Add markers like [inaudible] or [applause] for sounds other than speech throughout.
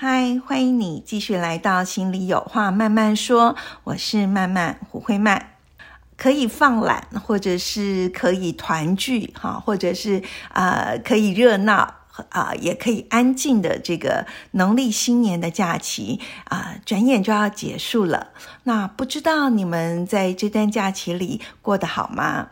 嗨，欢迎你继续来到心里有话慢慢说，我是慢慢胡慧曼。可以放懒，或者是可以团聚，哈，或者是啊可以热闹，啊也可以安静的这个农历新年的假期啊，转眼就要结束了。那不知道你们在这段假期里过得好吗？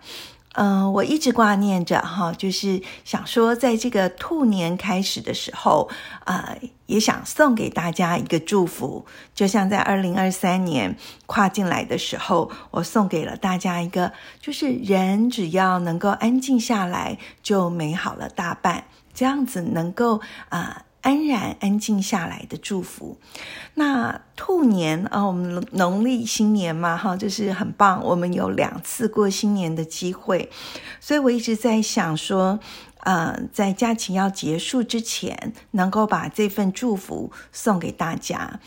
嗯，我一直挂念着哈，就是想说，在这个兔年开始的时候，啊，也想送给大家一个祝福，就像在二零二三年跨进来的时候，我送给了大家一个，就是人只要能够安静下来，就美好了大半，这样子能够啊。安然安静下来的祝福。那兔年啊，我们农历新年嘛，哈，就是很棒。我们有两次过新年的机会，所以我一直在想说，呃，在假期要结束之前，能够把这份祝福送给大家。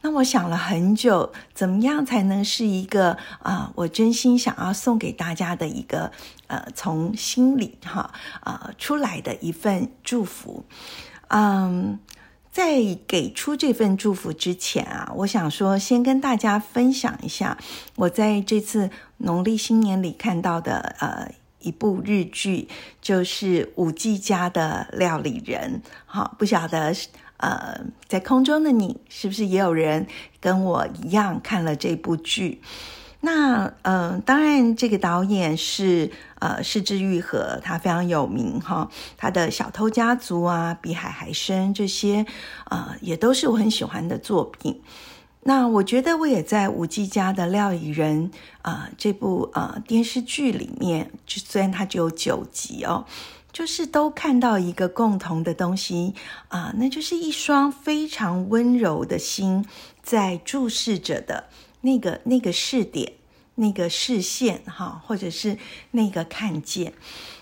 那我想了很久，怎么样才能是一个啊，我真心想要送给大家的一个呃，从心里哈啊出来的一份祝福。嗯，在给出这份祝福之前啊，我想说，先跟大家分享一下我在这次农历新年里看到的呃一部日剧，就是五 G 家的料理人。好，不晓得呃在空中的你是不是也有人跟我一样看了这部剧？那嗯，当然，这个导演是呃，是之愈和，他非常有名哈。他的小偷家族啊，比海还深这些，呃，也都是我很喜欢的作品。那我觉得我也在吴季家的料理人啊这部呃电视剧里面，就虽然它只有九集哦，就是都看到一个共同的东西啊，那就是一双非常温柔的心在注视着的。那个那个视点，那个视线，哈，或者是那个看见，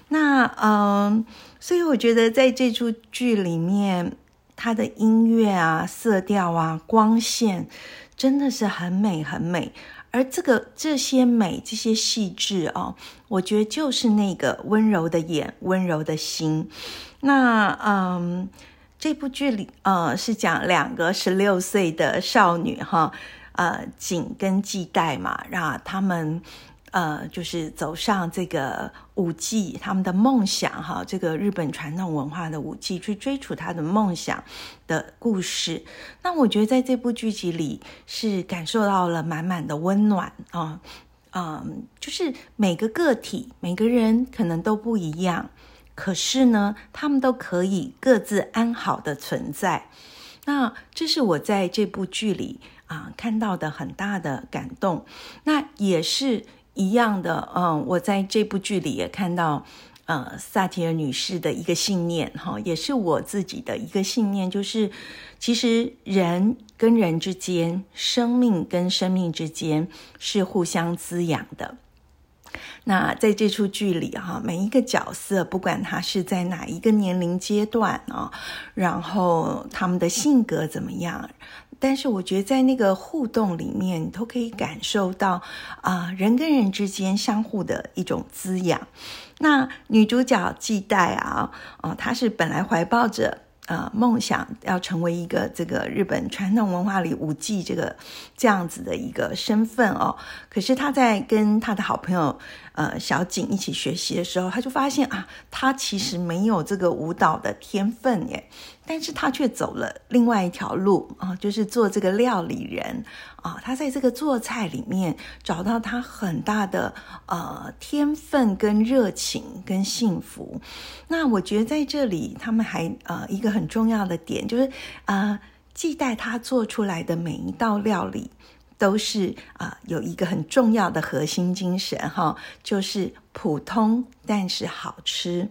那嗯，所以我觉得在这出剧里面，它的音乐啊、色调啊、光线，真的是很美很美。而这个这些美、这些细致哦，我觉得就是那个温柔的眼、温柔的心。那嗯，这部剧里呃是讲两个十六岁的少女哈。呃，景跟系带嘛，让他们呃，就是走上这个舞技，他们的梦想哈，这个日本传统文化的舞技，去追逐他的梦想的故事。那我觉得在这部剧集里是感受到了满满的温暖啊，嗯，就是每个个体，每个人可能都不一样，可是呢，他们都可以各自安好的存在。那这是我在这部剧里。啊，看到的很大的感动，那也是一样的。嗯，我在这部剧里也看到，呃，萨提尔女士的一个信念，哈，也是我自己的一个信念，就是其实人跟人之间，生命跟生命之间是互相滋养的。那在这出剧里，哈，每一个角色，不管他是在哪一个年龄阶段啊，然后他们的性格怎么样。但是我觉得在那个互动里面，你都可以感受到啊，人跟人之间相互的一种滋养。那女主角季代啊，哦，她是本来怀抱着呃梦想，要成为一个这个日本传统文化里舞伎这个这样子的一个身份哦。可是她在跟她的好朋友呃小景一起学习的时候，她就发现啊，她其实没有这个舞蹈的天分耶。但是他却走了另外一条路啊，就是做这个料理人啊。他在这个做菜里面找到他很大的呃天分跟热情跟幸福。那我觉得在这里，他们还呃一个很重要的点就是啊，季代他做出来的每一道料理都是啊有一个很重要的核心精神哈，就是普通但是好吃。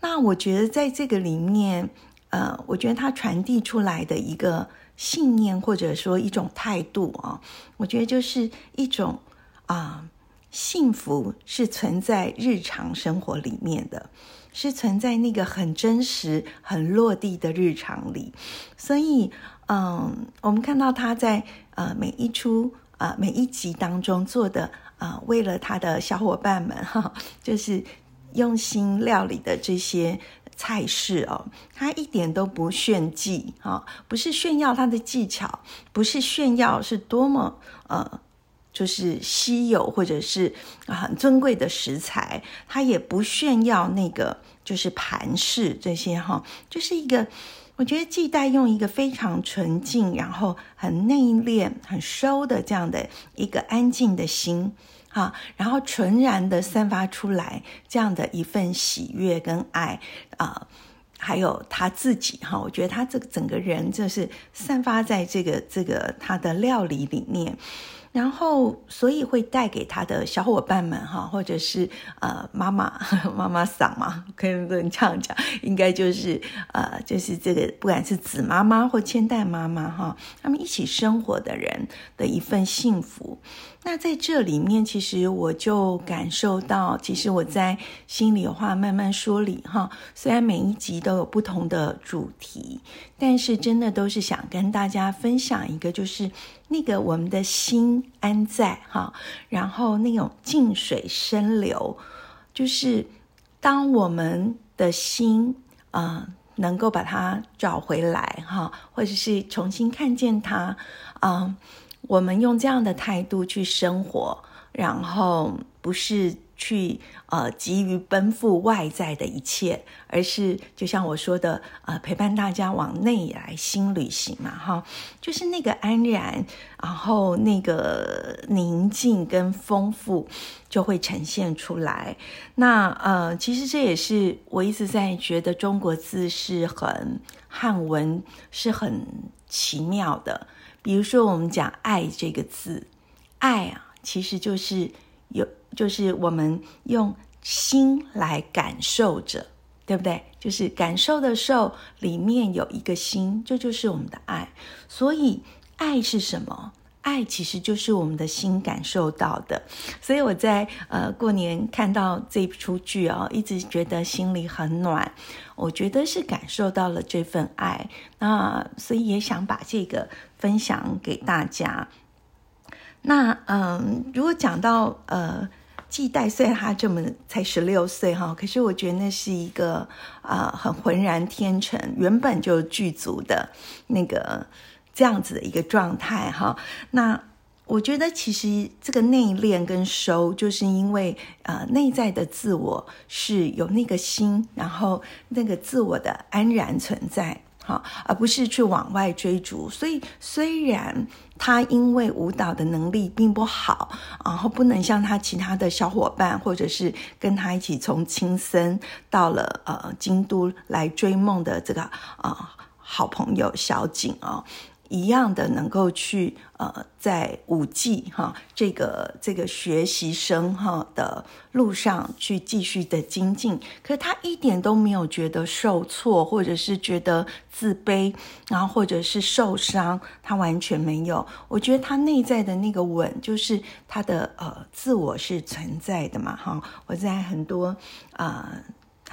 那我觉得在这个里面。呃，我觉得它传递出来的一个信念或者说一种态度啊，我觉得就是一种啊，幸福是存在日常生活里面的，是存在那个很真实、很落地的日常里。所以，嗯，我们看到他在呃每一出呃每一集当中做的啊，为了他的小伙伴们哈，就是用心料理的这些。菜式哦，他一点都不炫技啊，不是炫耀他的技巧，不是炫耀是多么呃，就是稀有或者是很尊贵的食材，他也不炫耀那个就是盘饰这些哈，就是一个我觉得季代用一个非常纯净，然后很内敛、很收的这样的一个安静的心。哈，然后纯然的散发出来这样的一份喜悦跟爱啊，还有他自己哈，我觉得他这个整个人就是散发在这个这个他的料理里面。然后，所以会带给他的小伙伴们哈，或者是呃妈妈 [laughs] 妈妈桑嘛，可以不能这样讲，应该就是呃就是这个不管是子妈妈或千代妈妈哈，他们一起生活的人的一份幸福。那在这里面，其实我就感受到，其实我在心里话慢慢说理哈，虽然每一集都有不同的主题，但是真的都是想跟大家分享一个，就是。那个我们的心安在哈，然后那种静水深流，就是当我们的心啊能够把它找回来哈，或者是重新看见它啊，我们用这样的态度去生活，然后不是。去呃急于奔赴外在的一切，而是就像我说的，呃陪伴大家往内来新旅行嘛，哈，就是那个安然，然后那个宁静跟丰富就会呈现出来。那呃，其实这也是我一直在觉得中国字是很汉文是很奇妙的。比如说我们讲“爱”这个字，“爱”啊，其实就是有。就是我们用心来感受着，对不对？就是感受的受里面有一个心，这就是我们的爱。所以爱是什么？爱其实就是我们的心感受到的。所以我在呃过年看到这出剧哦，一直觉得心里很暖。我觉得是感受到了这份爱，那所以也想把这个分享给大家。那嗯，如果讲到呃。季代虽然他这么才十六岁哈，可是我觉得那是一个啊很浑然天成，原本就具足的那个这样子的一个状态哈。那我觉得其实这个内敛跟收，就是因为呃内在的自我是有那个心，然后那个自我的安然存在。好，而不是去往外追逐。所以，虽然他因为舞蹈的能力并不好，然后不能像他其他的小伙伴，或者是跟他一起从青森到了呃京都来追梦的这个啊好朋友小景哦。一样的能够去呃，在五 G 哈这个这个学习生哈的路上去继续的精进，可是他一点都没有觉得受挫，或者是觉得自卑，然后或者是受伤，他完全没有。我觉得他内在的那个稳，就是他的呃自我是存在的嘛哈。我在很多啊。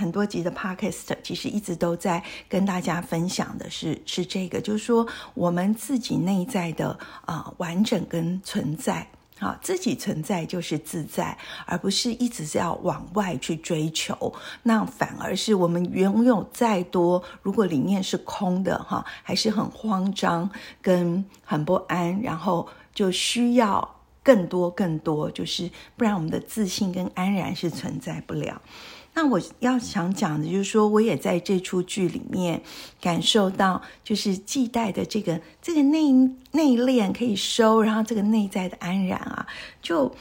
很多集的 podcast 其实一直都在跟大家分享的是是这个，就是说我们自己内在的啊完整跟存在，啊自己存在就是自在，而不是一直是要往外去追求，那反而是我们拥有再多，如果里面是空的哈，还是很慌张跟很不安，然后就需要更多更多，就是不然我们的自信跟安然是存在不了。那我要想讲的，就是说，我也在这出剧里面感受到，就是季代的这个这个内内敛可以收，然后这个内在的安然啊，就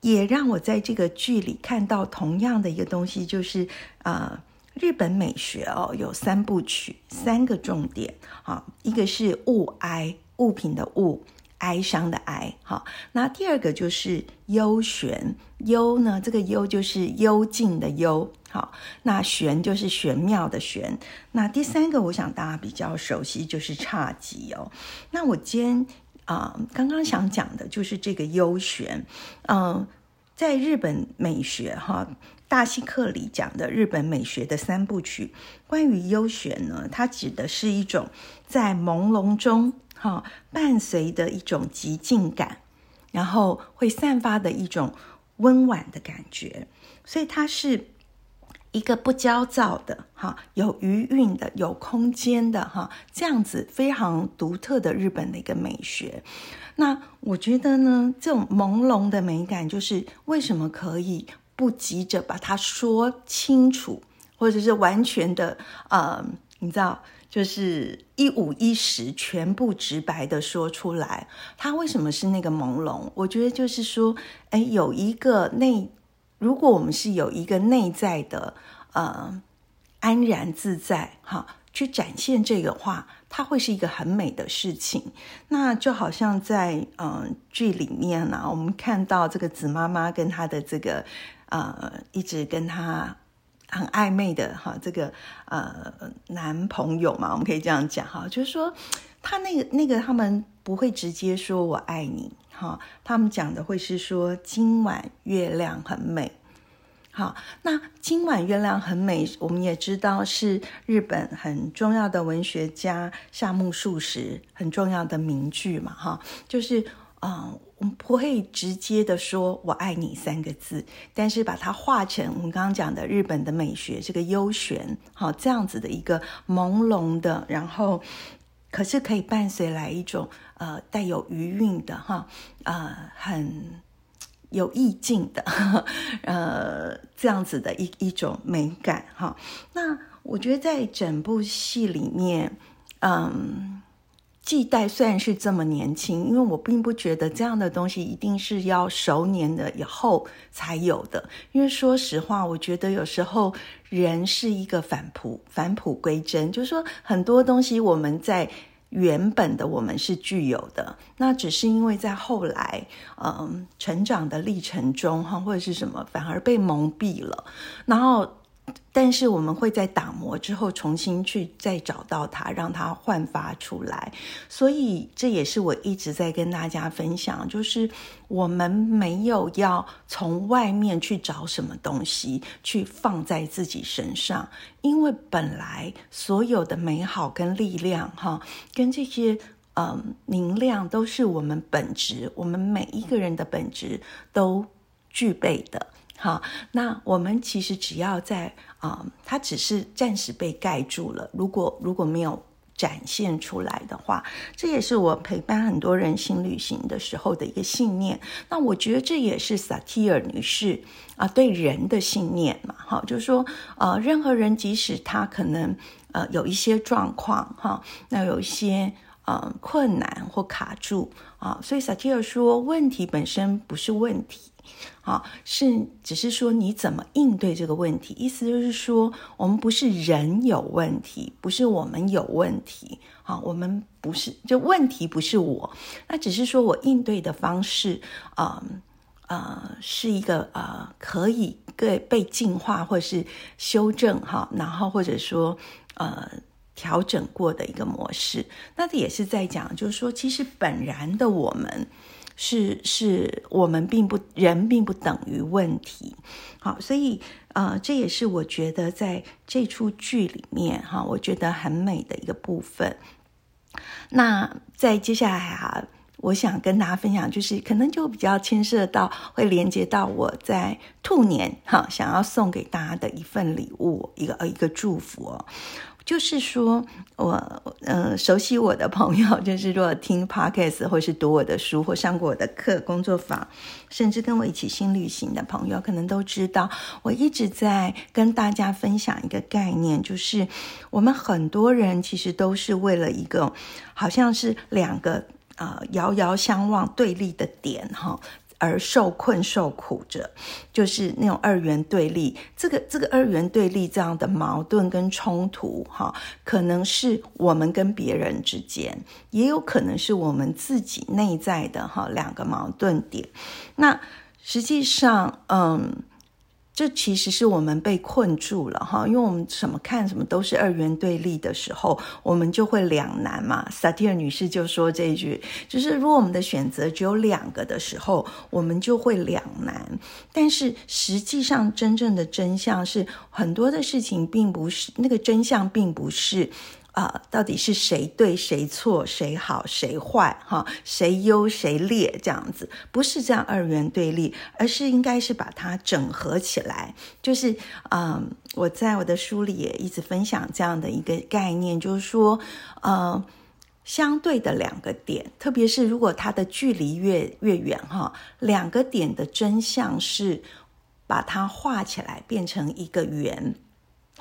也让我在这个剧里看到同样的一个东西，就是啊，日本美学哦，有三部曲，三个重点啊，一个是物哀物品的物。哀伤的哀，哈。那第二个就是幽玄，幽呢，这个幽就是幽静的幽，好。那玄就是玄妙的玄。那第三个，我想大家比较熟悉就是侘寂哦。那我今天啊，刚刚想讲的就是这个幽玄，嗯，在日本美学哈。大西克里讲的日本美学的三部曲，关于幽玄呢，它指的是一种在朦胧中，哈，伴随的一种极静感，然后会散发的一种温婉的感觉，所以它是一个不焦躁的，哈，有余韵的，有空间的，哈，这样子非常独特的日本的一个美学。那我觉得呢，这种朦胧的美感，就是为什么可以。不急着把它说清楚，或者是完全的，呃，你知道，就是一五一十，全部直白的说出来。他为什么是那个朦胧？我觉得就是说，哎，有一个内，如果我们是有一个内在的，呃，安然自在，哈，去展现这个话，它会是一个很美的事情。那就好像在嗯剧里面呢，我们看到这个紫妈妈跟她的这个。呃，一直跟他很暧昧的哈，这个呃男朋友嘛，我们可以这样讲哈，就是说他那个那个他们不会直接说我爱你哈，他们讲的会是说今晚月亮很美，好，那今晚月亮很美，我们也知道是日本很重要的文学家夏目漱石很重要的名句嘛哈，就是嗯。我们不会直接的说“我爱你”三个字，但是把它化成我们刚刚讲的日本的美学，这个幽玄，好这样子的一个朦胧的，然后可是可以伴随来一种呃带有余韵的哈，呃很有意境的，呃这样子的一一种美感哈。那我觉得在整部戏里面，嗯。系带虽然是这么年轻，因为我并不觉得这样的东西一定是要熟年的以后才有的。因为说实话，我觉得有时候人是一个返璞返璞归真，就是说很多东西我们在原本的我们是具有的，那只是因为在后来嗯成长的历程中哈或者是什么，反而被蒙蔽了，然后。但是我们会在打磨之后重新去再找到它，让它焕发出来。所以这也是我一直在跟大家分享，就是我们没有要从外面去找什么东西去放在自己身上，因为本来所有的美好跟力量，哈，跟这些嗯能量都是我们本质，我们每一个人的本质都具备的。好，那我们其实只要在啊，它只是暂时被盖住了。如果如果没有展现出来的话，这也是我陪伴很多人新旅行的时候的一个信念。那我觉得这也是萨提尔女士啊对人的信念嘛。好，就是说呃，任何人即使他可能呃有一些状况哈，那有一些呃困难或卡住啊，所以萨提尔说，问题本身不是问题。好，是只是说你怎么应对这个问题，意思就是说，我们不是人有问题，不是我们有问题，好，我们不是就问题不是我，那只是说我应对的方式，啊呃，是一个呃可以被被进化或是修正哈，然后或者说呃调整过的一个模式，那这也是在讲，就是说，其实本然的我们。是是，我们并不人并不等于问题，好，所以呃，这也是我觉得在这出剧里面哈，我觉得很美的一个部分。那在接下来啊，我想跟大家分享，就是可能就比较牵涉到，会连接到我在兔年哈，想要送给大家的一份礼物，一个呃一个祝福哦。就是说，我嗯，熟悉我的朋友，就是如果听 podcast 或是读我的书或上过我的课、工作坊，甚至跟我一起新旅行的朋友，可能都知道，我一直在跟大家分享一个概念，就是我们很多人其实都是为了一个，好像是两个呃遥遥相望对立的点哈。而受困受苦着，就是那种二元对立。这个这个二元对立这样的矛盾跟冲突，哈，可能是我们跟别人之间，也有可能是我们自己内在的哈两个矛盾点。那实际上，嗯。这其实是我们被困住了哈，因为我们什么看什么都是二元对立的时候，我们就会两难嘛。萨提尔女士就说这一句，就是如果我们的选择只有两个的时候，我们就会两难。但是实际上，真正的真相是很多的事情并不是那个真相，并不是。啊，到底是谁对谁错，谁好谁坏？哈，谁优谁劣？这样子不是这样二元对立，而是应该是把它整合起来。就是，嗯，我在我的书里也一直分享这样的一个概念，就是说，呃，相对的两个点，特别是如果它的距离越越远，哈，两个点的真相是把它画起来变成一个圆。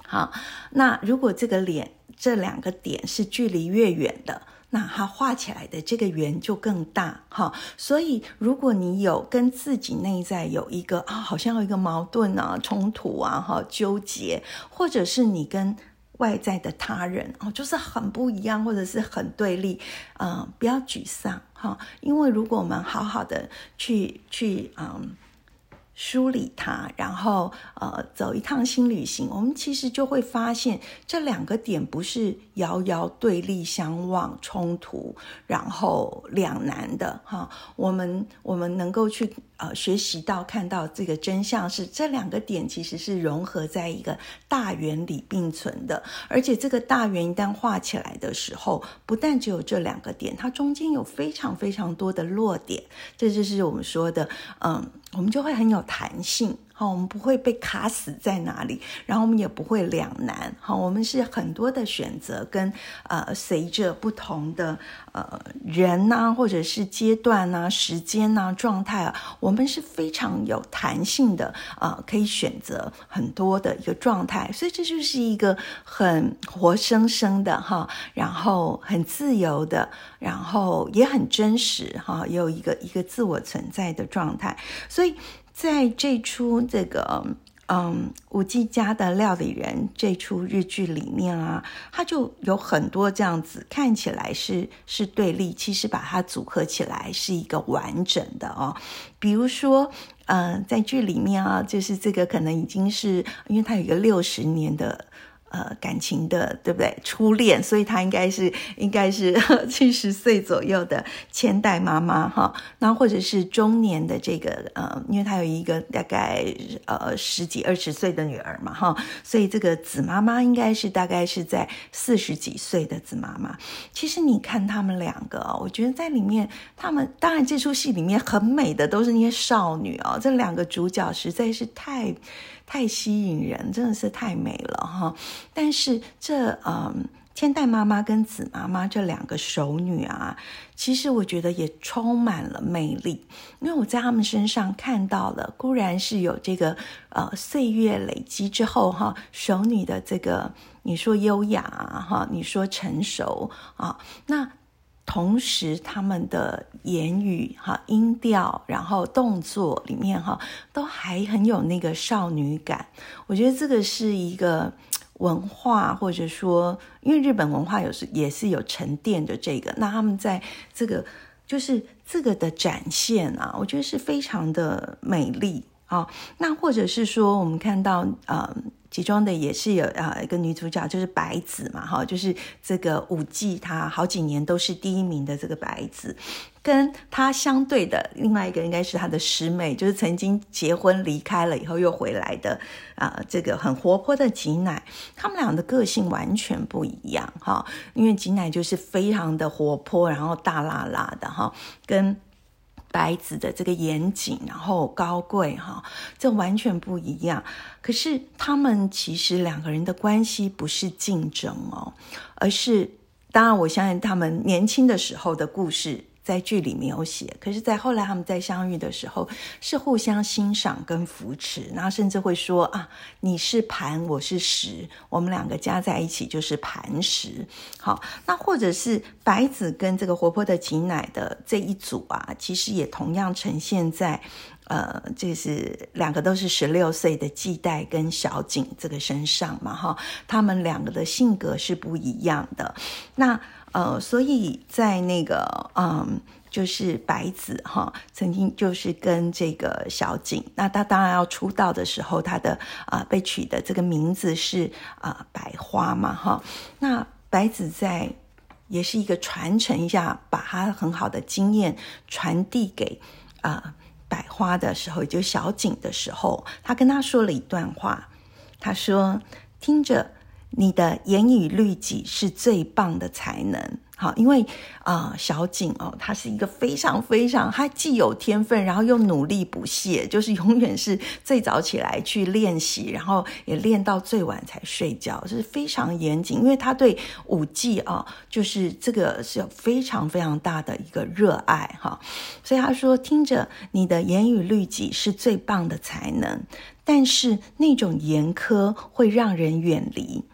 好，那如果这个脸。这两个点是距离越远的，那它画起来的这个圆就更大哈。所以，如果你有跟自己内在有一个啊，好像有一个矛盾啊、冲突啊、哈纠结，或者是你跟外在的他人哦，就是很不一样，或者是很对立，嗯，不要沮丧哈，因为如果我们好好的去去嗯。梳理它，然后呃走一趟新旅行，我们其实就会发现这两个点不是遥遥对立相望、冲突，然后两难的哈。我们我们能够去呃学习到看到这个真相是这两个点其实是融合在一个大圆里并存的，而且这个大圆一旦画起来的时候，不但只有这两个点，它中间有非常非常多的落点，这就是我们说的嗯。我们就会很有弹性。好，我们不会被卡死在哪里，然后我们也不会两难。好，我们是很多的选择，跟呃，随着不同的呃人呐，或者是阶段呐、时间呐、状态啊，我们是非常有弹性的啊，可以选择很多的一个状态。所以这就是一个很活生生的哈，然后很自由的，然后也很真实哈，也有一个一个自我存在的状态。所以。在这出这个嗯五 G 家的料理人这出日剧里面啊，它就有很多这样子看起来是是对立，其实把它组合起来是一个完整的哦。比如说，嗯，在剧里面啊，就是这个可能已经是因为它有一个六十年的。呃，感情的对不对？初恋，所以她应该是应该是 [laughs] 七十岁左右的千代妈妈哈。那或者是中年的这个呃，因为她有一个大概呃十几二十岁的女儿嘛哈，所以这个子妈妈应该是大概是在四十几岁的子妈妈。其实你看他们两个，我觉得在里面，他们当然这出戏里面很美的都是那些少女哦，这两个主角实在是太。太吸引人，真的是太美了哈！但是这嗯，千代妈妈跟子妈妈这两个熟女啊，其实我觉得也充满了魅力，因为我在他们身上看到了，固然是有这个呃岁月累积之后哈，熟女的这个你说优雅哈，你说成熟啊，那。同时，他们的言语、哈音调，然后动作里面哈，都还很有那个少女感。我觉得这个是一个文化，或者说，因为日本文化有时也是有沉淀的这个。那他们在这个就是这个的展现啊，我觉得是非常的美丽啊。那或者是说，我们看到呃。其中的也是有啊一个女主角就是白子嘛哈，就是这个舞伎她好几年都是第一名的这个白子，跟她相对的另外一个应该是她的师妹，就是曾经结婚离开了以后又回来的啊这个很活泼的吉乃，他们俩的个性完全不一样哈，因为吉乃就是非常的活泼，然后大辣辣的哈，跟。白子的这个严谨，然后高贵哈，这完全不一样。可是他们其实两个人的关系不是竞争哦，而是当然我相信他们年轻的时候的故事。在剧里没有写，可是，在后来他们在相遇的时候，是互相欣赏跟扶持，然后甚至会说啊，你是盘，我是石，我们两个加在一起就是磐石。好，那或者是白子跟这个活泼的吉乃的这一组啊，其实也同样呈现在。呃，这是两个都是十六岁的季代跟小景这个身上嘛，哈，他们两个的性格是不一样的。那呃，所以在那个嗯，就是白子哈，曾经就是跟这个小景，那他当然要出道的时候，他的啊被取的这个名字是啊百花嘛，哈。那白子在也是一个传承一下，把他很好的经验传递给啊。百花的时候，就小景的时候，他跟他说了一段话。他说：“听着，你的严以律己是最棒的才能。”好，因为啊，小景哦，他是一个非常非常，他既有天分，然后又努力不懈，就是永远是最早起来去练习，然后也练到最晚才睡觉，就是非常严谨。因为他对舞技啊，就是这个是有非常非常大的一个热爱哈。所以他说，听着，你的严于律己是最棒的才能，但是那种严苛会让人远离。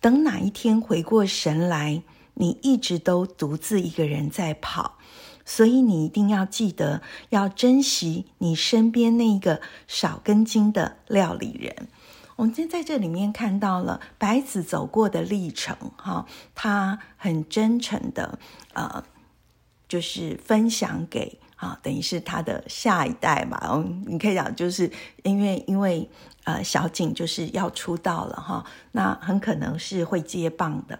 等哪一天回过神来。你一直都独自一个人在跑，所以你一定要记得要珍惜你身边那个少根筋的料理人。我们今天在这里面看到了白子走过的历程，哈，他很真诚的，呃，就是分享给啊，等于是他的下一代嘛。嗯，你可以讲，就是因为因为呃，小景就是要出道了哈，那很可能是会接棒的，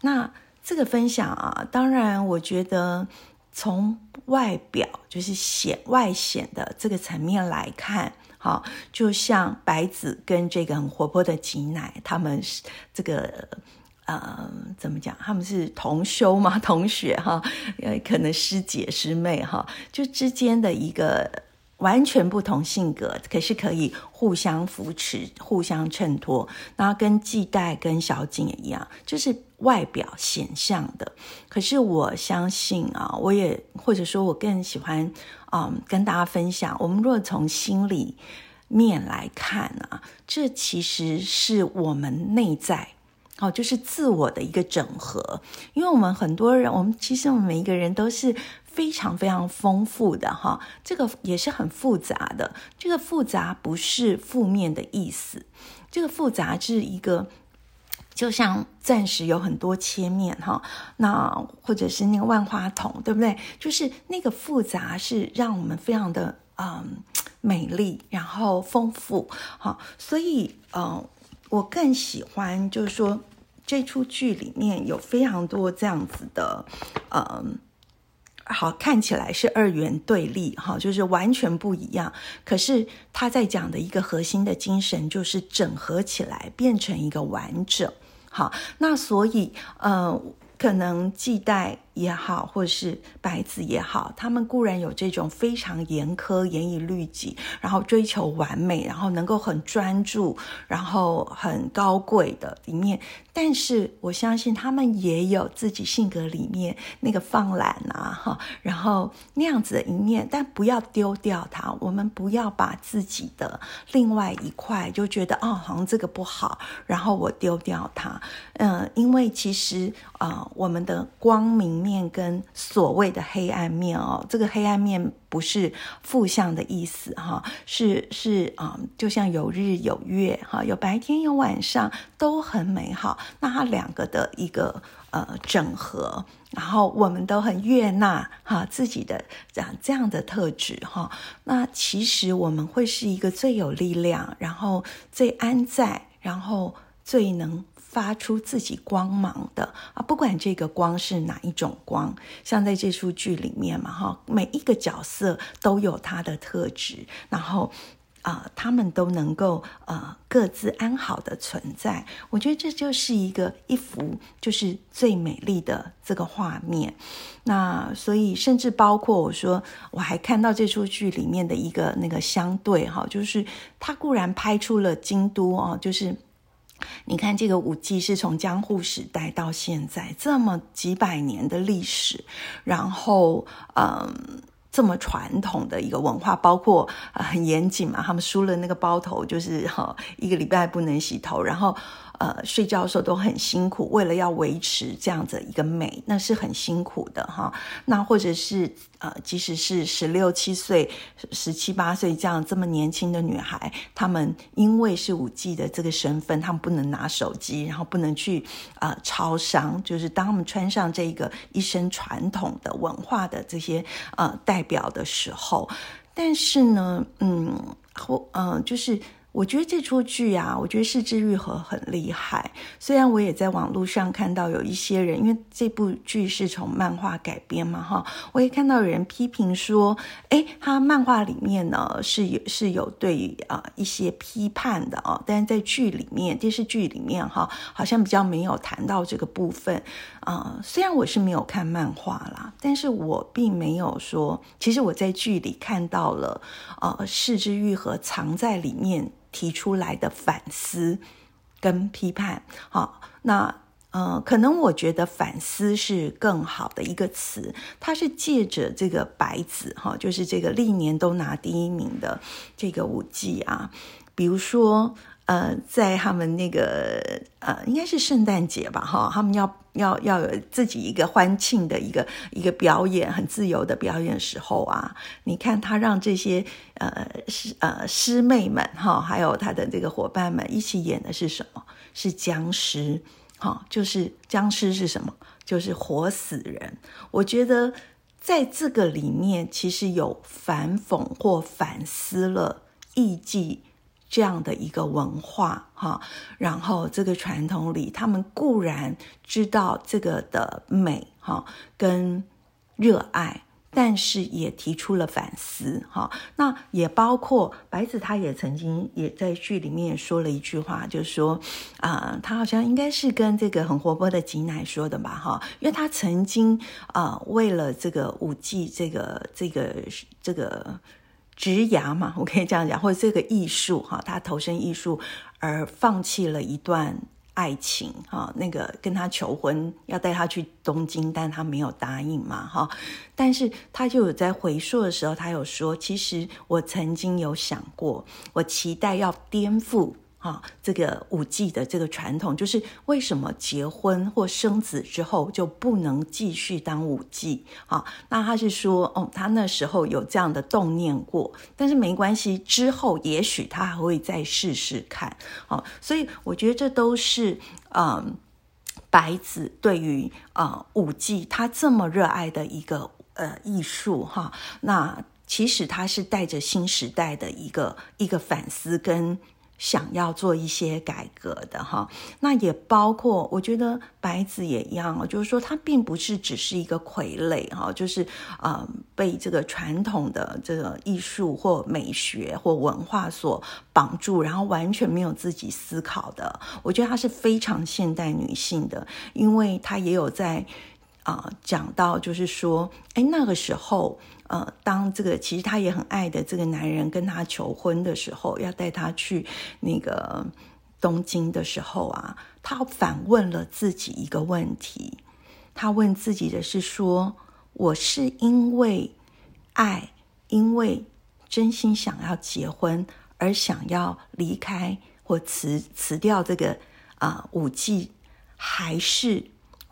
那。这个分享啊，当然，我觉得从外表就是显外显的这个层面来看，好，就像白子跟这个很活泼的吉乃，他们是这个呃，怎么讲？他们是同修嘛，[laughs] 同学哈，呃，可能师姐师妹哈，就之间的一个。完全不同性格，可是可以互相扶持、互相衬托。然后跟季代、跟小景也一样，就是外表显象的。可是我相信啊，我也或者说我更喜欢啊，跟大家分享。我们若从心里面来看啊，这其实是我们内在。哦，就是自我的一个整合，因为我们很多人，我们其实我们每一个人都是非常非常丰富的哈，这个也是很复杂的。这个复杂不是负面的意思，这个复杂是一个，就像钻石有很多切面哈，那或者是那个万花筒，对不对？就是那个复杂是让我们非常的嗯美丽，然后丰富，好，所以嗯。我更喜欢，就是说，这出剧里面有非常多这样子的，嗯，好看起来是二元对立，哈，就是完全不一样。可是他在讲的一个核心的精神，就是整合起来变成一个完整。好，那所以，呃。可能季代也好，或者是白子也好，他们固然有这种非常严苛、严以律己，然后追求完美，然后能够很专注，然后很高贵的一面。但是我相信他们也有自己性格里面那个放懒啊，哈，然后那样子的一面。但不要丢掉它，我们不要把自己的另外一块就觉得哦，好像这个不好，然后我丢掉它。嗯，因为其实啊。我们的光明面跟所谓的黑暗面哦，这个黑暗面不是负向的意思哈，是是啊，就像有日有月哈，有白天有晚上都很美好。那它两个的一个呃整合，然后我们都很悦纳哈自己的这样这样的特质哈。那其实我们会是一个最有力量，然后最安在，然后最能。发出自己光芒的啊，不管这个光是哪一种光，像在这出剧里面嘛，哈，每一个角色都有他的特质，然后啊，他们都能够呃各自安好的存在。我觉得这就是一个一幅就是最美丽的这个画面。那所以甚至包括我说，我还看到这出剧里面的一个那个相对哈，就是他固然拍出了京都哦，就是。你看，这个舞技是从江户时代到现在这么几百年的历史，然后，嗯。这么传统的一个文化，包括啊很严谨嘛，他们输了那个包头，就是哈一个礼拜不能洗头，然后。呃，睡觉的时候都很辛苦，为了要维持这样子一个美，那是很辛苦的哈。那或者是呃，即使是十六七岁、十七八岁这样这么年轻的女孩，她们因为是舞伎的这个身份，她们不能拿手机，然后不能去啊超商，就是当她们穿上这个一身传统的文化的这些呃代表的时候，但是呢，嗯，或嗯就是。我觉得这出剧啊，我觉得是之愈合很厉害。虽然我也在网络上看到有一些人，因为这部剧是从漫画改编嘛，哈，我也看到有人批评说，哎，他漫画里面呢是有是有对啊一些批判的哦，但是在剧里面电视剧里面哈，好像比较没有谈到这个部分啊。虽然我是没有看漫画啦，但是我并没有说，其实我在剧里看到了，呃，视之愈合藏在里面。提出来的反思跟批判，好，那呃，可能我觉得反思是更好的一个词，它是借着这个白子哈，就是这个历年都拿第一名的这个舞技啊，比如说。呃，在他们那个呃，应该是圣诞节吧，哈，他们要要要有自己一个欢庆的一个一个表演，很自由的表演时候啊，你看他让这些呃师呃师妹们哈，还有他的这个伙伴们一起演的是什么？是僵尸，哈，就是僵尸是什么？就是活死人。我觉得在这个里面，其实有反讽或反思了艺伎。这样的一个文化哈，然后这个传统里，他们固然知道这个的美哈跟热爱，但是也提出了反思哈。那也包括白子，他也曾经也在剧里面说了一句话，就是说啊，他好像应该是跟这个很活泼的吉乃说的吧哈，因为他曾经啊为了这个舞伎这个这个这个。职涯嘛，[laughs] 我可以这样讲，或者这个艺术哈，他投身艺术而放弃了一段爱情哈，那个跟他求婚要带他去东京，但他没有答应嘛哈，但是他就有在回溯的时候，他有说，其实我曾经有想过，我期待要颠覆。哈，这个五 G 的这个传统，就是为什么结婚或生子之后就不能继续当五 G？啊，那他是说，哦，他那时候有这样的动念过，但是没关系，之后也许他还会再试试看。好，所以我觉得这都是，嗯，白子对于啊五 G 他这么热爱的一个呃艺术哈，那其实他是带着新时代的一个一个反思跟。想要做一些改革的哈，那也包括我觉得白子也一样哦，就是说他并不是只是一个傀儡哈，就是呃被这个传统的这个艺术或美学或文化所绑住，然后完全没有自己思考的。我觉得她是非常现代女性的，因为她也有在啊讲到，就是说，哎那个时候。呃，当这个其实他也很爱的这个男人跟他求婚的时候，要带他去那个东京的时候啊，他反问了自己一个问题。他问自己的是说：“我是因为爱，因为真心想要结婚而想要离开或辞辞掉这个啊舞伎，还是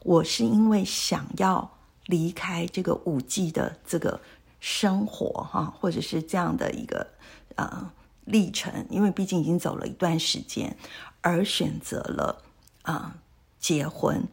我是因为想要离开这个舞伎的这个？”生活哈，或者是这样的一个呃历程，因为毕竟已经走了一段时间，而选择了啊结婚。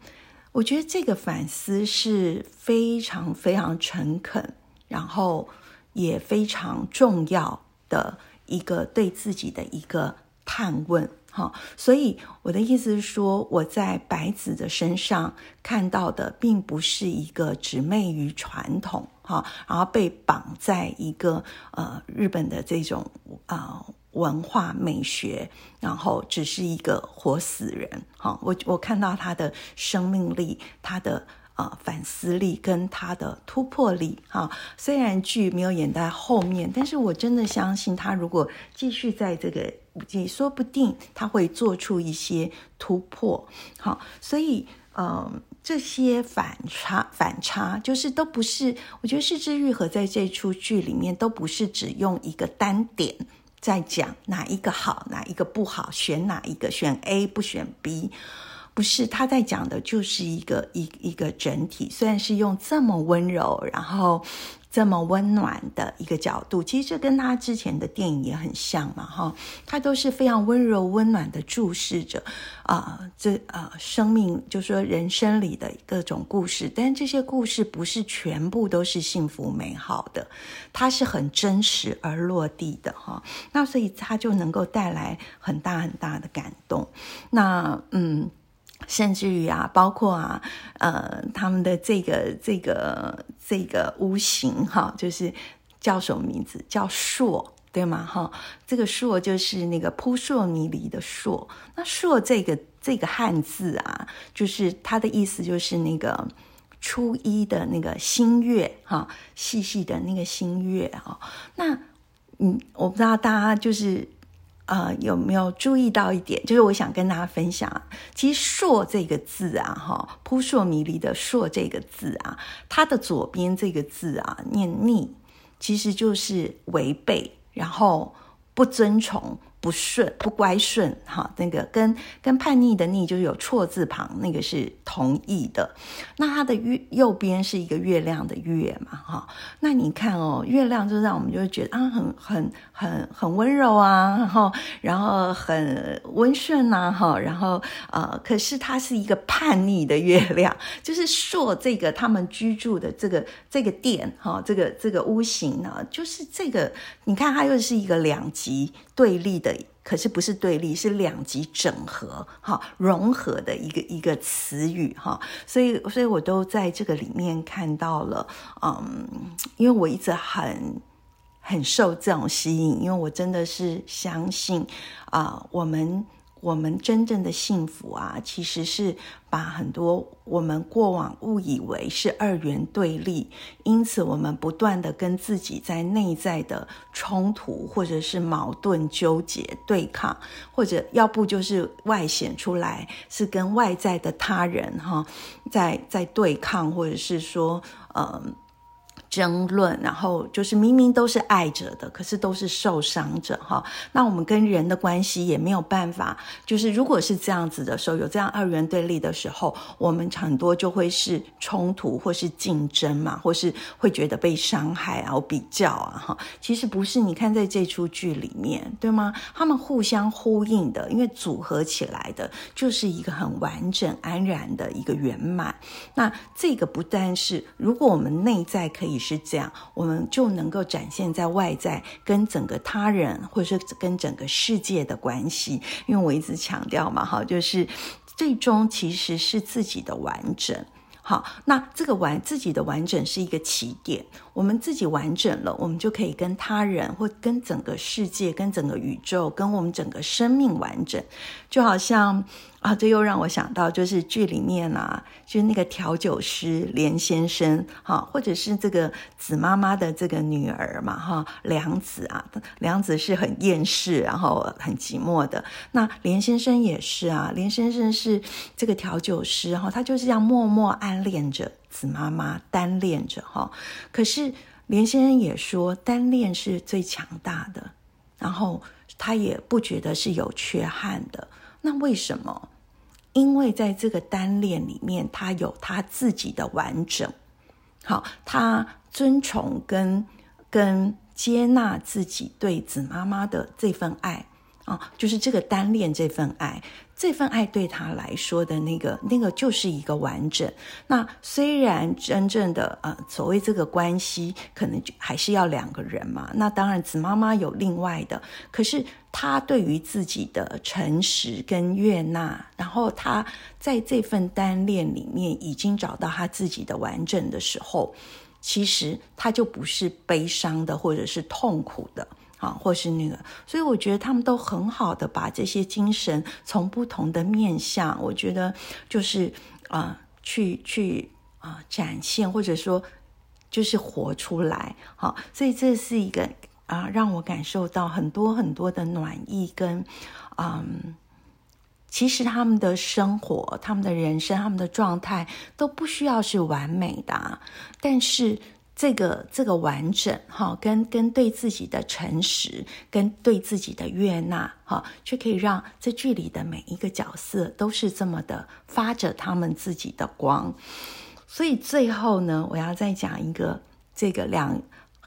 我觉得这个反思是非常非常诚恳，然后也非常重要的一个对自己的一个探问。哈，所以我的意思是说，我在白子的身上看到的，并不是一个只昧于传统，哈，然后被绑在一个呃日本的这种啊文化美学，然后只是一个活死人，哈，我我看到他的生命力，他的。啊，反思力跟他的突破力，哈，虽然剧没有演在后面，但是我真的相信他如果继续在这个也说不定他会做出一些突破。好，所以嗯，这些反差反差就是都不是，我觉得是之愈合在这出剧里面都不是只用一个单点在讲哪一个好，哪一个不好，选哪一个，选 A 不选 B。不是他在讲的，就是一个一一个整体。虽然是用这么温柔，然后这么温暖的一个角度，其实这跟他之前的电影也很像嘛，哈。他都是非常温柔温暖的注视着啊，这啊生命，就是说人生里的各种故事。但这些故事不是全部都是幸福美好的，它是很真实而落地的，哈。那所以它就能够带来很大很大的感动。那嗯。甚至于啊，包括啊，呃，他们的这个这个这个屋形哈，就是叫什么名字？叫硕，对吗？哈，这个硕就是那个扑朔迷离的朔。那朔这个这个汉字啊，就是它的意思就是那个初一的那个新月哈，细细的那个新月哈。那嗯，我不知道大家就是。呃，有没有注意到一点？就是我想跟大家分享，其实“朔”这个字啊，哈，扑朔迷离的“朔”这个字啊，它的左边这个字啊，念逆，其实就是违背，然后不遵从。不顺不乖顺哈，那个跟跟叛逆的逆就是有错字旁，那个是同意的。那它的月右边是一个月亮的月嘛哈。那你看哦，月亮就让我们就会觉得啊，很很很很温柔啊，然后然后很温顺呐哈，然后呃，可是它是一个叛逆的月亮，就是说这个他们居住的这个这个店哈，这个这个屋型呢，就是这个你看它又是一个两极。对立的，可是不是对立，是两极整合，哈，融合的一个一个词语，哈，所以，所以我都在这个里面看到了，嗯，因为我一直很很受这种吸引，因为我真的是相信啊，我们。我们真正的幸福啊，其实是把很多我们过往误以为是二元对立，因此我们不断的跟自己在内在的冲突，或者是矛盾、纠结、对抗，或者要不就是外显出来是跟外在的他人哈，在在对抗，或者是说，嗯。争论，然后就是明明都是爱着的，可是都是受伤者哈。那我们跟人的关系也没有办法，就是如果是这样子的时候，有这样二元对立的时候，我们很多就会是冲突或是竞争嘛，或是会觉得被伤害啊、比较啊哈。其实不是，你看在这出剧里面，对吗？他们互相呼应的，因为组合起来的就是一个很完整、安然的一个圆满。那这个不但是，如果我们内在可以。是这样，我们就能够展现在外在跟整个他人，或者是跟整个世界的关系。因为我一直强调嘛，哈，就是最终其实是自己的完整。好，那这个完自己的完整是一个起点。我们自己完整了，我们就可以跟他人或跟整个世界、跟整个宇宙、跟我们整个生命完整。就好像啊，这又让我想到，就是剧里面啊，就是那个调酒师连先生，哈，或者是这个子妈妈的这个女儿嘛，哈，梁子啊，梁子是很厌世，然后很寂寞的。那连先生也是啊，连先生是这个调酒师，哈，他就是这样默默暗恋着子妈妈，单恋着，哈。可是连先生也说，单恋是最强大的，然后他也不觉得是有缺憾的。那为什么？因为在这个单恋里面，他有他自己的完整。好，他尊崇跟跟接纳自己对子妈妈的这份爱啊，就是这个单恋这份爱。这份爱对他来说的那个那个就是一个完整。那虽然真正的呃所谓这个关系，可能就还是要两个人嘛。那当然子妈妈有另外的，可是他对于自己的诚实跟悦纳，然后他在这份单恋里面已经找到他自己的完整的时候，其实他就不是悲伤的或者是痛苦的。啊，或是那个，所以我觉得他们都很好的把这些精神从不同的面向，我觉得就是啊，去去啊展现，或者说就是活出来。好，所以这是一个。啊，让我感受到很多很多的暖意跟嗯。其实他们的生活、他们的人生、他们的状态都不需要是完美的，但是这个这个完整哈，跟跟对自己的诚实，跟对自己的悦纳哈，却可以让这剧里的每一个角色都是这么的发着他们自己的光。所以最后呢，我要再讲一个这个两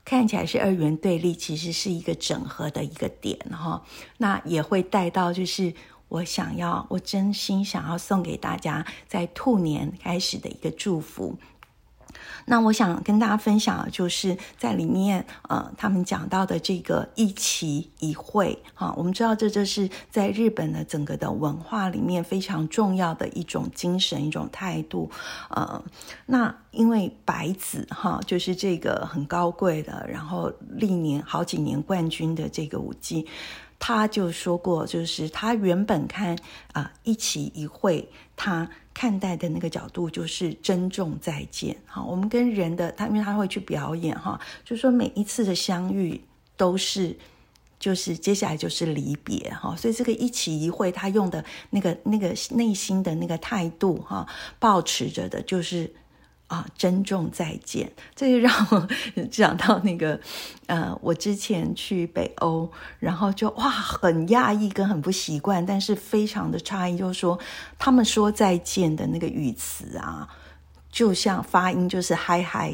看起来是二元对立，其实是一个整合的一个点哈。那也会带到就是。我想要，我真心想要送给大家在兔年开始的一个祝福。那我想跟大家分享的就是在里面，呃，他们讲到的这个一期一会，哈，我们知道这就是在日本的整个的文化里面非常重要的一种精神、一种态度，呃，那因为白子哈，就是这个很高贵的，然后历年好几年冠军的这个舞姬。他就说过，就是他原本看啊一期一会，他看待的那个角度就是珍重再见。好，我们跟人的他，因为他会去表演哈，就说每一次的相遇都是，就是接下来就是离别哈。所以这个一起一会，他用的那个那个内心的那个态度哈，保持着的就是。啊，珍重再见，这就让我 [laughs] 想到那个，呃，我之前去北欧，然后就哇，很压抑跟很不习惯，但是非常的诧异，就是说他们说再见的那个语词啊。就像发音就是嗨嗨，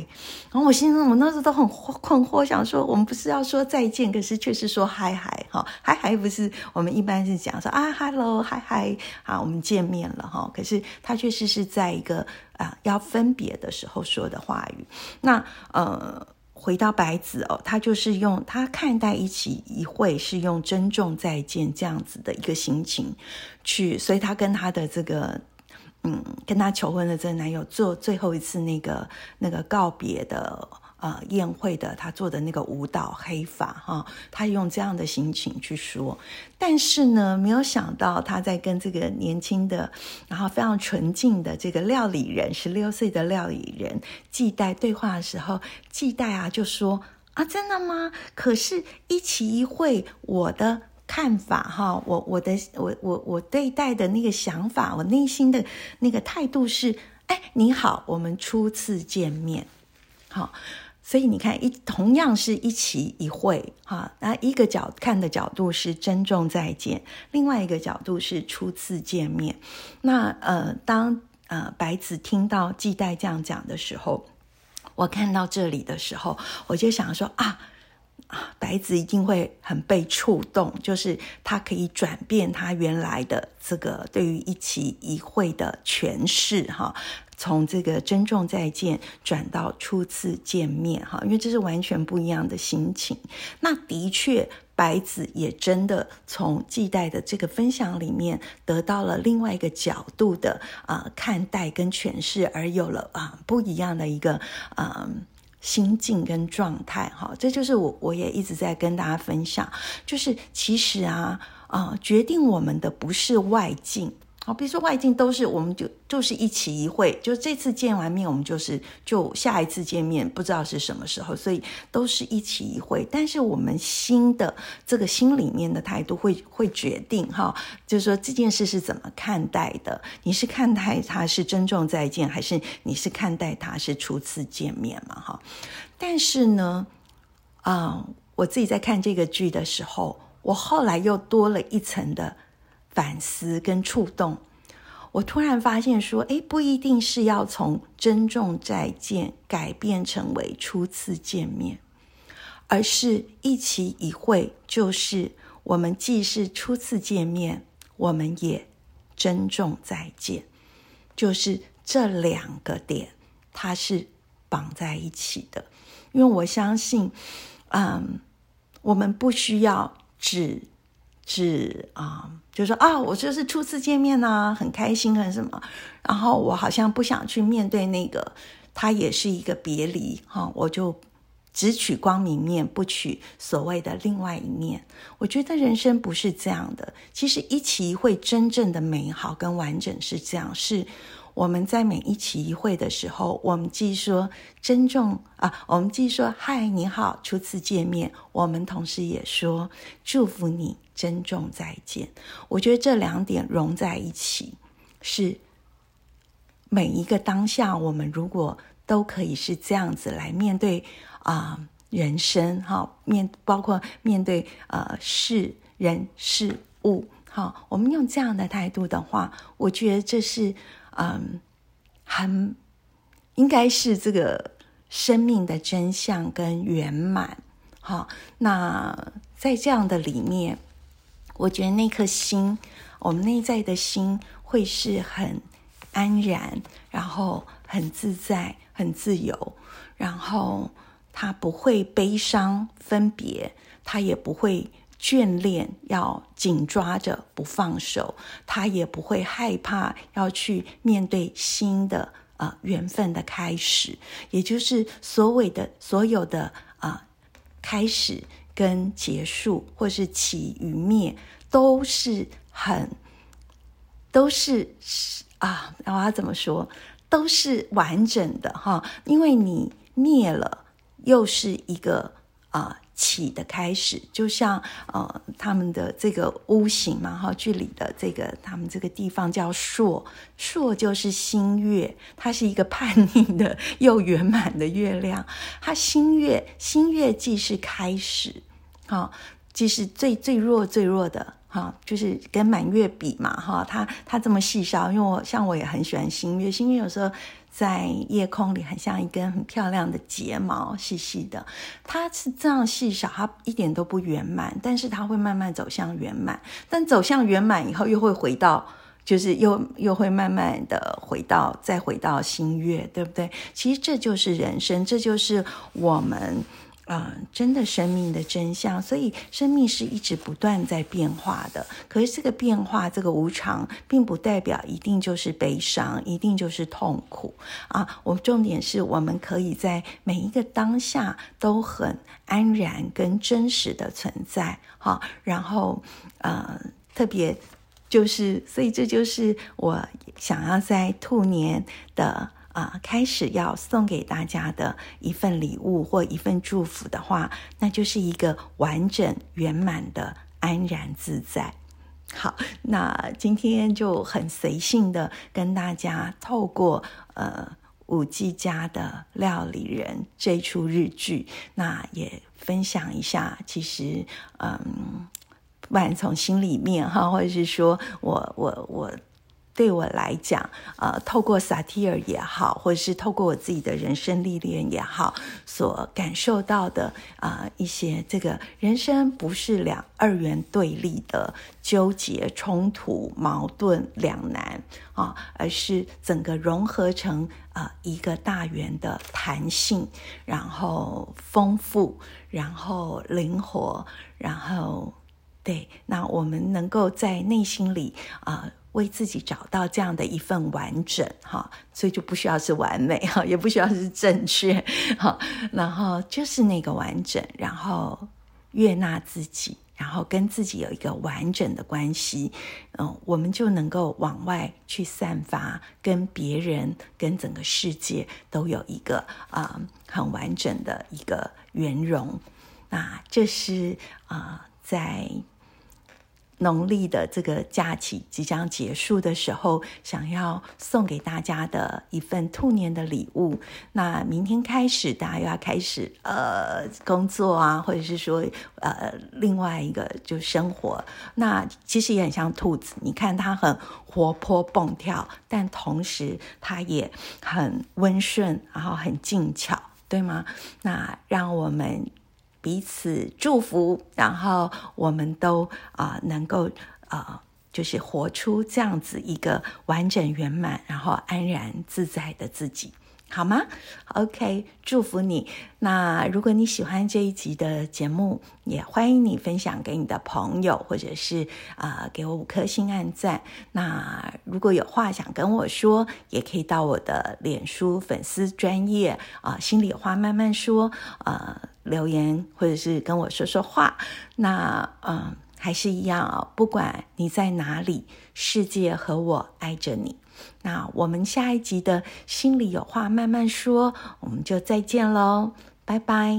然后我心中我那时都很困惑，想说我们不是要说再见，可是却是说嗨嗨哈，嗨嗨不是我们一般是讲说啊，hello 嗨嗨，啊，我们见面了哈，可是他确实是在一个啊要分别的时候说的话语。那呃，回到白子哦，他就是用他看待一起一会是用珍重再见这样子的一个心情去，所以他跟他的这个。嗯，跟他求婚的这个男友做最后一次那个那个告别的呃宴会的，他做的那个舞蹈黑发哈，他用这样的心情去说，但是呢，没有想到他在跟这个年轻的，然后非常纯净的这个料理人，十六岁的料理人季代对话的时候，季代啊就说啊，真的吗？可是一期一会，我的。看法哈，我我的我我我对待的那个想法，我内心的那个态度是，哎，你好，我们初次见面，好，所以你看一同样是一期一会哈，那一个角看的角度是珍重再见，另外一个角度是初次见面。那呃，当呃白子听到季代这样讲的时候，我看到这里的时候，我就想说啊。白子一定会很被触动，就是他可以转变他原来的这个对于一期一会的诠释，哈，从这个珍重再见转到初次见面，哈，因为这是完全不一样的心情。那的确，白子也真的从季代的这个分享里面得到了另外一个角度的啊看待跟诠释，而有了啊不一样的一个嗯。心境跟状态，哈，这就是我我也一直在跟大家分享，就是其实啊，啊，决定我们的不是外境。好，比如说外境都是，我们就就是一期一会，就这次见完面，我们就是就下一次见面，不知道是什么时候，所以都是一期一会。但是我们心的这个心里面的态度会会决定哈，就是说这件事是怎么看待的？你是看待他是珍重再见，还是你是看待他是初次见面嘛？哈，但是呢，啊，我自己在看这个剧的时候，我后来又多了一层的。反思跟触动，我突然发现说，哎，不一定是要从珍重再见改变成为初次见面，而是一期一会，就是我们既是初次见面，我们也珍重再见，就是这两个点，它是绑在一起的。因为我相信，嗯，我们不需要只是啊。就说啊，我就是初次见面呐，很开心，很什么，然后我好像不想去面对那个，他也是一个别离哈，我就只取光明面，不取所谓的另外一面。我觉得人生不是这样的，其实一期会真正的美好跟完整是这样，是我们在每一期一会的时候，我们既说珍重啊，我们既说嗨你好，初次见面，我们同时也说祝福你，珍重再见。我觉得这两点融在一起，是每一个当下，我们如果都可以是这样子来面对啊人生哈，面包括面对呃事人事物。好，我们用这样的态度的话，我觉得这是嗯，很应该是这个生命的真相跟圆满。好，那在这样的里面，我觉得那颗心，我们内在的心会是很安然，然后很自在、很自由，然后他不会悲伤分别，他也不会。眷恋要紧抓着不放手，他也不会害怕要去面对新的啊缘分的开始，也就是所谓的所有的啊开始跟结束，或是起与灭，都是很都是啊，我要怎么说，都是完整的哈，因为你灭了，又是一个啊。起的开始，就像呃他们的这个屋形嘛，哈，距离的这个他们这个地方叫朔，朔就是新月，它是一个叛逆的又圆满的月亮。它新月，新月既是开始，哈，既是最最弱最弱的，哈，就是跟满月比嘛，哈，它它这么细小，因为我像我也很喜欢新月，新月有时候。在夜空里，很像一根很漂亮的睫毛，细细的。它是这样细小，它一点都不圆满，但是它会慢慢走向圆满。但走向圆满以后，又会回到，就是又又会慢慢的回到，再回到新月，对不对？其实这就是人生，这就是我们。嗯，真的生命的真相，所以生命是一直不断在变化的。可是这个变化，这个无常，并不代表一定就是悲伤，一定就是痛苦啊。我重点是我们可以在每一个当下都很安然跟真实的存在，哈。然后，呃，特别就是，所以这就是我想要在兔年的。啊，开始要送给大家的一份礼物或一份祝福的话，那就是一个完整圆满的安然自在。好，那今天就很随性的跟大家透过呃五 G 家的料理人这出日剧，那也分享一下，其实嗯，不管从心里面哈，或者是说我我我。对我来讲，呃，透过萨提尔也好，或者是透过我自己的人生历练也好，所感受到的啊一些这个人生不是两二元对立的纠结、冲突、矛盾、两难啊，而是整个融合成啊一个大圆的弹性，然后丰富，然后灵活，然后对，那我们能够在内心里啊。为自己找到这样的一份完整，哈，所以就不需要是完美，哈，[laughs] 也不需要是正确，哈，然后就是那个完整，然后悦纳自己，然后跟自己有一个完整的关系，嗯，我们就能够往外去散发，跟别人、跟整个世界都有一个啊很完整的一个圆融。那这是啊在。农历的这个假期即将结束的时候，想要送给大家的一份兔年的礼物。那明天开始，大家又要开始呃工作啊，或者是说呃另外一个就生活。那其实也很像兔子，你看它很活泼蹦跳，但同时它也很温顺，然后很静巧，对吗？那让我们。彼此祝福，然后我们都啊能够啊，就是活出这样子一个完整圆满，然后安然自在的自己。好吗？OK，祝福你。那如果你喜欢这一集的节目，也欢迎你分享给你的朋友，或者是啊给我五颗星按赞。那如果有话想跟我说，也可以到我的脸书粉丝专业啊，心里话慢慢说，呃，留言或者是跟我说说话。那嗯。还是一样啊，不管你在哪里，世界和我爱着你。那我们下一集的心里有话慢慢说，我们就再见喽，拜拜。